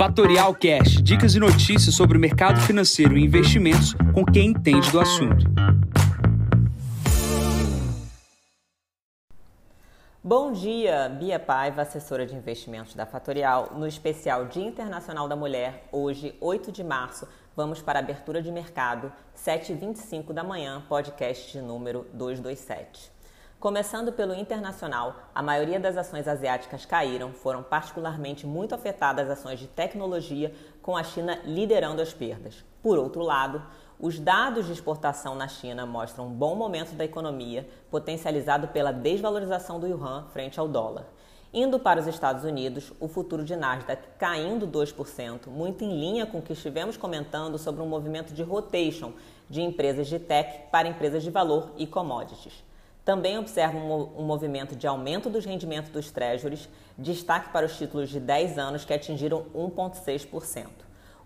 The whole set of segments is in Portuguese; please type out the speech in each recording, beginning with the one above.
Fatorial Cash, dicas e notícias sobre o mercado financeiro e investimentos com quem entende do assunto. Bom dia, Bia Paiva, assessora de investimentos da Fatorial, no especial Dia Internacional da Mulher, hoje, 8 de março, vamos para a abertura de mercado, 7h25 da manhã, podcast de número 227. Começando pelo internacional, a maioria das ações asiáticas caíram, foram particularmente muito afetadas as ações de tecnologia, com a China liderando as perdas. Por outro lado, os dados de exportação na China mostram um bom momento da economia, potencializado pela desvalorização do yuan frente ao dólar. Indo para os Estados Unidos, o futuro de Nasdaq caindo 2%, muito em linha com o que estivemos comentando sobre um movimento de rotation de empresas de tech para empresas de valor e commodities. Também observa um, movimento de aumento dos rendimentos dos treasuries, destaque para os títulos de 10 anos que atingiram 1,6%.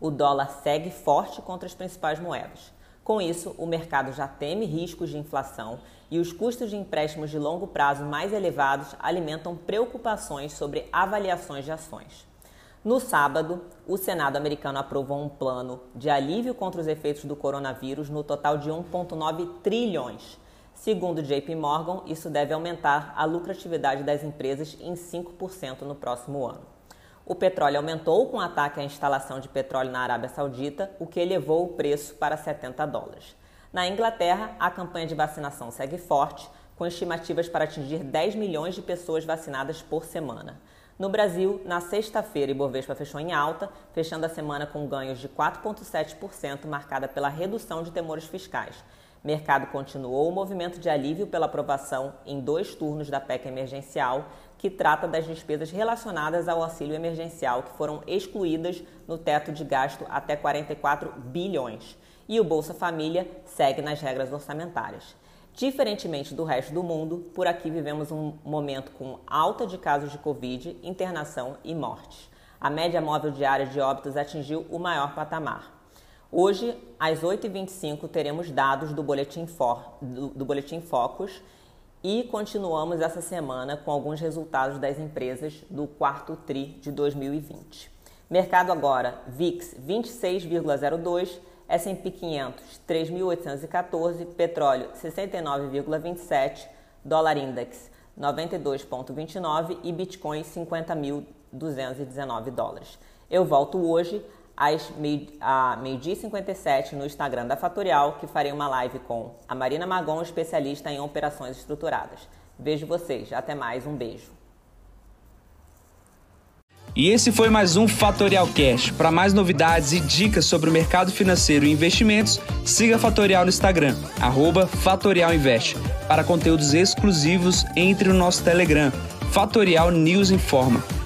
O dólar segue forte contra as principais moedas. Com isso, o mercado já teme riscos de inflação e os custos de empréstimos de longo prazo mais elevados alimentam preocupações sobre avaliações de ações. No sábado, o Senado americano aprovou um plano de alívio contra os efeitos do coronavírus no total de 1,9 trilhões. Segundo JP Morgan, isso deve aumentar a lucratividade das empresas em 5% no próximo ano. O petróleo aumentou com o ataque à instalação de petróleo na Arábia Saudita, o que elevou o preço para 70 dólares. Na Inglaterra, a campanha de vacinação segue forte, com estimativas para atingir 10 milhões de pessoas vacinadas por semana. No Brasil, na sexta-feira, Ibovespa fechou em alta, fechando a semana com ganhos de 4,7%, marcada pela redução de temores fiscais mercado continuou o movimento de alívio pela aprovação em dois turnos da PEC emergencial, que trata das despesas relacionadas ao auxílio emergencial que foram excluídas no teto de gasto até 44 bilhões. E o Bolsa Família segue nas regras orçamentárias. Diferentemente do resto do mundo, por aqui vivemos um momento com alta de casos de Covid, internação e mortes. A média móvel diária de óbitos atingiu o maior patamar. Hoje, às 8h25, teremos dados do Boletim, For, do, do Boletim Focus e continuamos essa semana com alguns resultados das empresas do quarto TRI de 2020. Mercado agora, VIX 26,02, S&P 500 3.814, petróleo 69,27, dólar index 92,29 e Bitcoin 50.219 dólares. Eu volto hoje às meio-dia e 57 no Instagram da Fatorial, que farei uma live com a Marina Magon, especialista em operações estruturadas. Vejo vocês. Até mais. Um beijo. E esse foi mais um Fatorial Cash. Para mais novidades e dicas sobre o mercado financeiro e investimentos, siga a Fatorial no Instagram, Fatorial Invest. Para conteúdos exclusivos, entre no nosso Telegram, Fatorial News Informa.